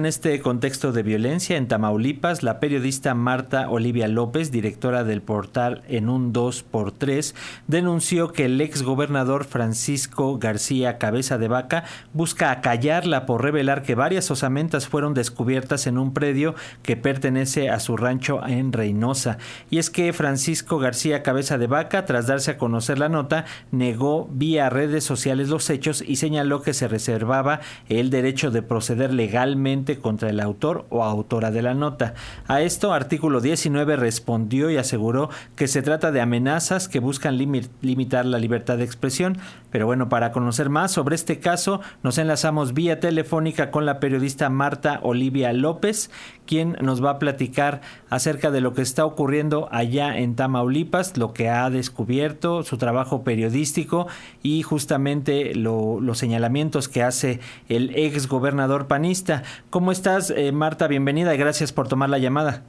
En este contexto de violencia en Tamaulipas, la periodista Marta Olivia López, directora del portal En un 2x3, denunció que el ex gobernador Francisco García Cabeza de Vaca busca acallarla por revelar que varias osamentas fueron descubiertas en un predio que pertenece a su rancho en Reynosa. Y es que Francisco García Cabeza de Vaca, tras darse a conocer la nota, negó vía redes sociales los hechos y señaló que se reservaba el derecho de proceder legalmente contra el autor o autora de la nota. A esto, artículo 19 respondió y aseguró que se trata de amenazas que buscan limitar la libertad de expresión. Pero bueno, para conocer más sobre este caso, nos enlazamos vía telefónica con la periodista Marta Olivia López, quien nos va a platicar acerca de lo que está ocurriendo allá en Tamaulipas, lo que ha descubierto, su trabajo periodístico y justamente los señalamientos que hace el ex gobernador panista. ¿Cómo estás, eh, Marta? Bienvenida y gracias por tomar la llamada.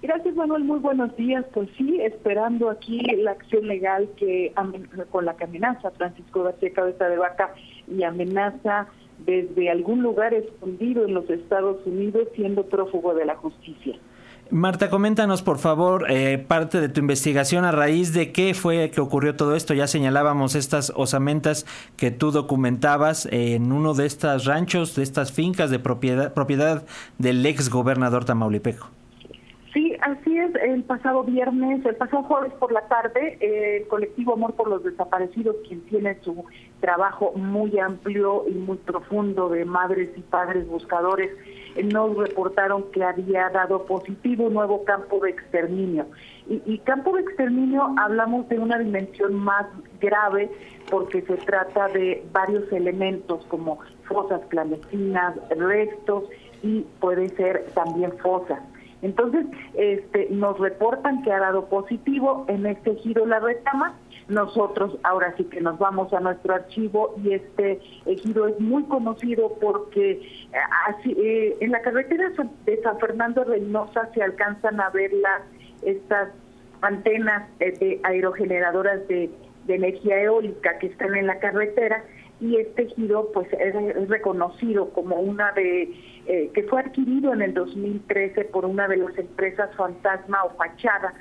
Gracias, Manuel. Muy buenos días. Pues sí, esperando aquí la acción legal que con la que amenaza Francisco García Cabeza de Vaca y amenaza desde algún lugar escondido en los Estados Unidos siendo prófugo de la justicia. Marta, coméntanos por favor eh, parte de tu investigación a raíz de qué fue que ocurrió todo esto. Ya señalábamos estas osamentas que tú documentabas en uno de estos ranchos, de estas fincas de propiedad, propiedad del ex gobernador tamaulipeco. Sí, así es. El pasado viernes, el pasado jueves por la tarde, el colectivo Amor por los Desaparecidos, quien tiene su trabajo muy amplio y muy profundo de madres y padres buscadores, nos reportaron que había dado positivo un nuevo campo de exterminio. Y, y campo de exterminio hablamos de una dimensión más grave porque se trata de varios elementos como fosas clandestinas, restos y puede ser también fosas. Entonces, este, nos reportan que ha dado positivo en este giro la retama. Nosotros ahora sí que nos vamos a nuestro archivo y este giro es muy conocido porque eh, así, eh, en la carretera de San Fernando Reynosa se alcanzan a ver las estas antenas eh, de aerogeneradoras de, de energía eólica que están en la carretera y este giro pues es, reconocido como una de eh, que fue adquirido en el 2013 por una de las empresas fantasma o fachada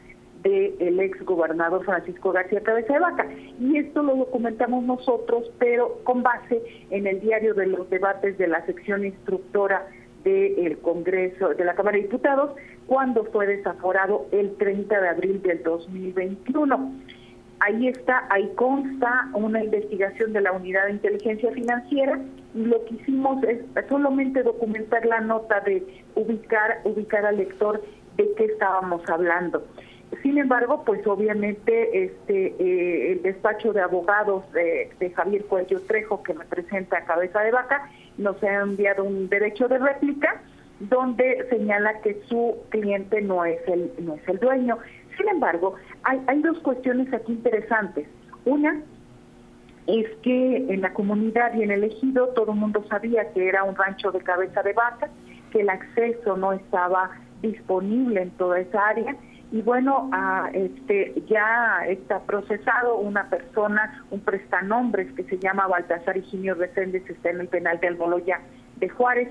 del ex gobernador Francisco García Cabeza de Vaca. Y esto lo documentamos nosotros, pero con base en el diario de los debates de la sección instructora del Congreso, de la Cámara de Diputados, cuando fue desaforado el 30 de abril del 2021. Ahí está, ahí consta una investigación de la Unidad de Inteligencia Financiera lo que hicimos es solamente documentar la nota de ubicar, ubicar al lector de qué estábamos hablando. Sin embargo, pues obviamente este eh, el despacho de abogados de, de, Javier Cuello Trejo, que me presenta a Cabeza de Vaca, nos ha enviado un derecho de réplica donde señala que su cliente no es el no es el dueño. Sin embargo, hay, hay dos cuestiones aquí interesantes. Una es que en la comunidad y en el ejido todo el mundo sabía que era un rancho de cabeza de vaca, que el acceso no estaba disponible en toda esa área y bueno, este ya está procesado una persona, un prestanombres que se llama Baltasar Higinio Reséndez, está en el penal de Almoloya de Juárez,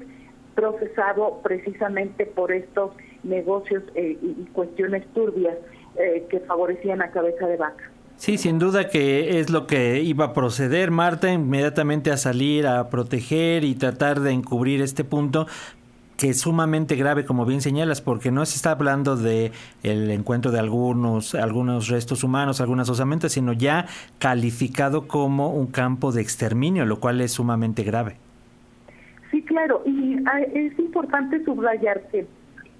procesado precisamente por estos negocios eh, y cuestiones turbias eh, que favorecían a cabeza de vaca. Sí, sin duda que es lo que iba a proceder Marta inmediatamente a salir a proteger y tratar de encubrir este punto que es sumamente grave como bien señalas porque no se está hablando de el encuentro de algunos algunos restos humanos, algunas osamentas, sino ya calificado como un campo de exterminio, lo cual es sumamente grave. Sí, claro, y ah, es importante subrayar que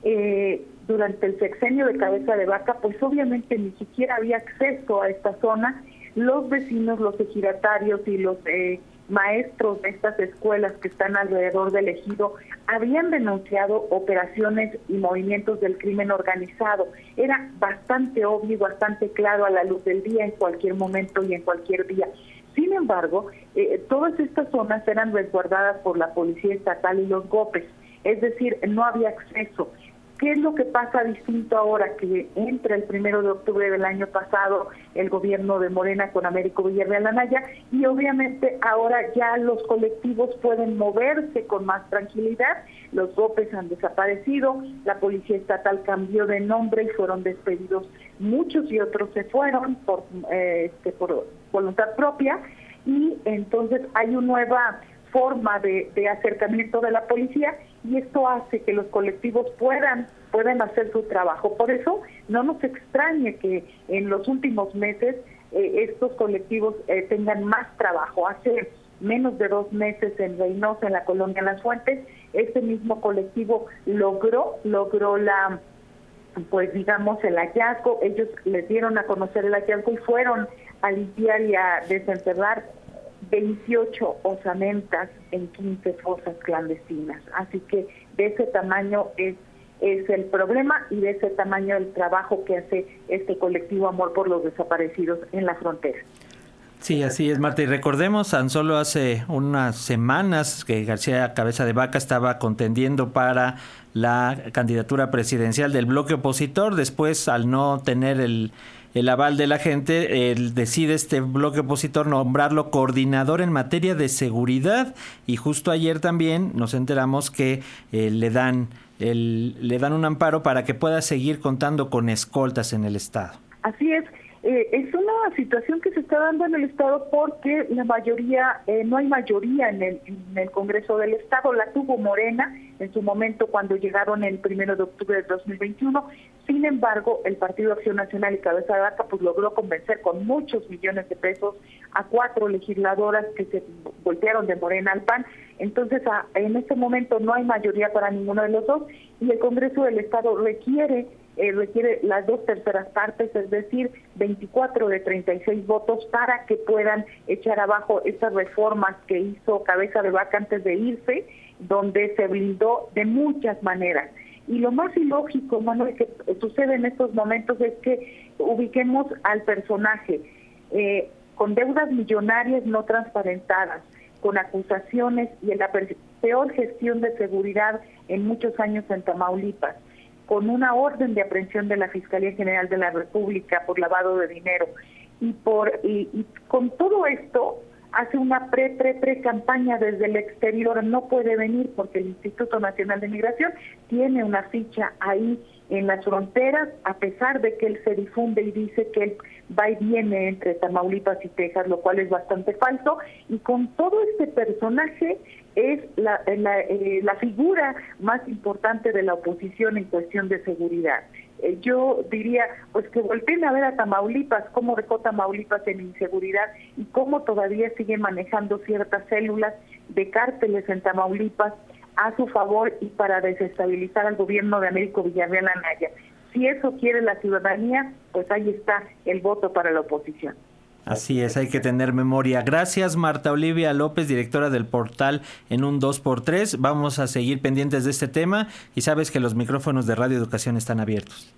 eh, durante el sexenio de cabeza de vaca, pues obviamente ni siquiera había acceso a esta zona. Los vecinos, los ejidatarios y los eh, maestros de estas escuelas que están alrededor del ejido habían denunciado operaciones y movimientos del crimen organizado. Era bastante obvio y bastante claro a la luz del día en cualquier momento y en cualquier día. Sin embargo, eh, todas estas zonas eran resguardadas por la Policía Estatal y los GOPES, es decir, no había acceso ¿Qué es lo que pasa distinto ahora que entra el primero de octubre del año pasado el gobierno de Morena con Américo Villarreal Anaya y obviamente ahora ya los colectivos pueden moverse con más tranquilidad, los golpes han desaparecido, la policía estatal cambió de nombre y fueron despedidos muchos y otros se fueron por, eh, este, por voluntad propia. Y entonces hay una nueva forma de, de, acercamiento de la policía y esto hace que los colectivos puedan puedan hacer su trabajo. Por eso no nos extrañe que en los últimos meses eh, estos colectivos eh, tengan más trabajo. Hace menos de dos meses en Reynosa, en la colonia Las Fuentes, este mismo colectivo logró logró la pues digamos el hallazgo, ellos les dieron a conocer el hallazgo y fueron a limpiar y a desenterrar 28 osamentas en 15 fosas clandestinas. Así que de ese tamaño es, es el problema y de ese tamaño el trabajo que hace este colectivo Amor por los Desaparecidos en la frontera. Sí, así es, Marta. Y recordemos, tan solo hace unas semanas que García Cabeza de Vaca estaba contendiendo para la candidatura presidencial del bloque opositor. Después, al no tener el, el aval de la gente, él decide este bloque opositor nombrarlo coordinador en materia de seguridad y justo ayer también nos enteramos que eh, le dan el, le dan un amparo para que pueda seguir contando con escoltas en el estado. Así es. Eh, es una situación que se está dando en el Estado porque la mayoría, eh, no hay mayoría en el, en el Congreso del Estado, la tuvo Morena en su momento cuando llegaron el primero de octubre de 2021. Sin embargo, el Partido Acción Nacional y Cabeza de Vaca pues logró convencer con muchos millones de pesos a cuatro legisladoras que se voltearon de Morena al PAN. Entonces, en este momento no hay mayoría para ninguno de los dos y el Congreso del Estado requiere eh, requiere las dos terceras partes, es decir, 24 de 36 votos para que puedan echar abajo esas reformas que hizo Cabeza de Vaca antes de irse, donde se blindó de muchas maneras. Y lo más ilógico, Manuel, que sucede en estos momentos es que ubiquemos al personaje eh, con deudas millonarias no transparentadas, con acusaciones y en la peor gestión de seguridad en muchos años en Tamaulipas con una orden de aprehensión de la Fiscalía General de la República por lavado de dinero y por y, con todo esto hace una pre pre pre campaña desde el exterior no puede venir porque el Instituto Nacional de Migración tiene una ficha ahí en las fronteras a pesar de que él se difunde y dice que él va y viene entre Tamaulipas y Texas lo cual es bastante falso y con todo este personaje es la, la, eh, la, figura más importante de la oposición en cuestión de seguridad. Eh, yo diría, pues que volteen a ver a Tamaulipas, cómo dejó Tamaulipas en inseguridad y cómo todavía sigue manejando ciertas células de cárteles en Tamaulipas a su favor y para desestabilizar al gobierno de Américo Villarreal Anaya. Si eso quiere la ciudadanía, pues ahí está el voto para la oposición. Así es, hay que tener memoria. Gracias Marta Olivia López, directora del portal en un 2x3. Vamos a seguir pendientes de este tema y sabes que los micrófonos de Radio Educación están abiertos.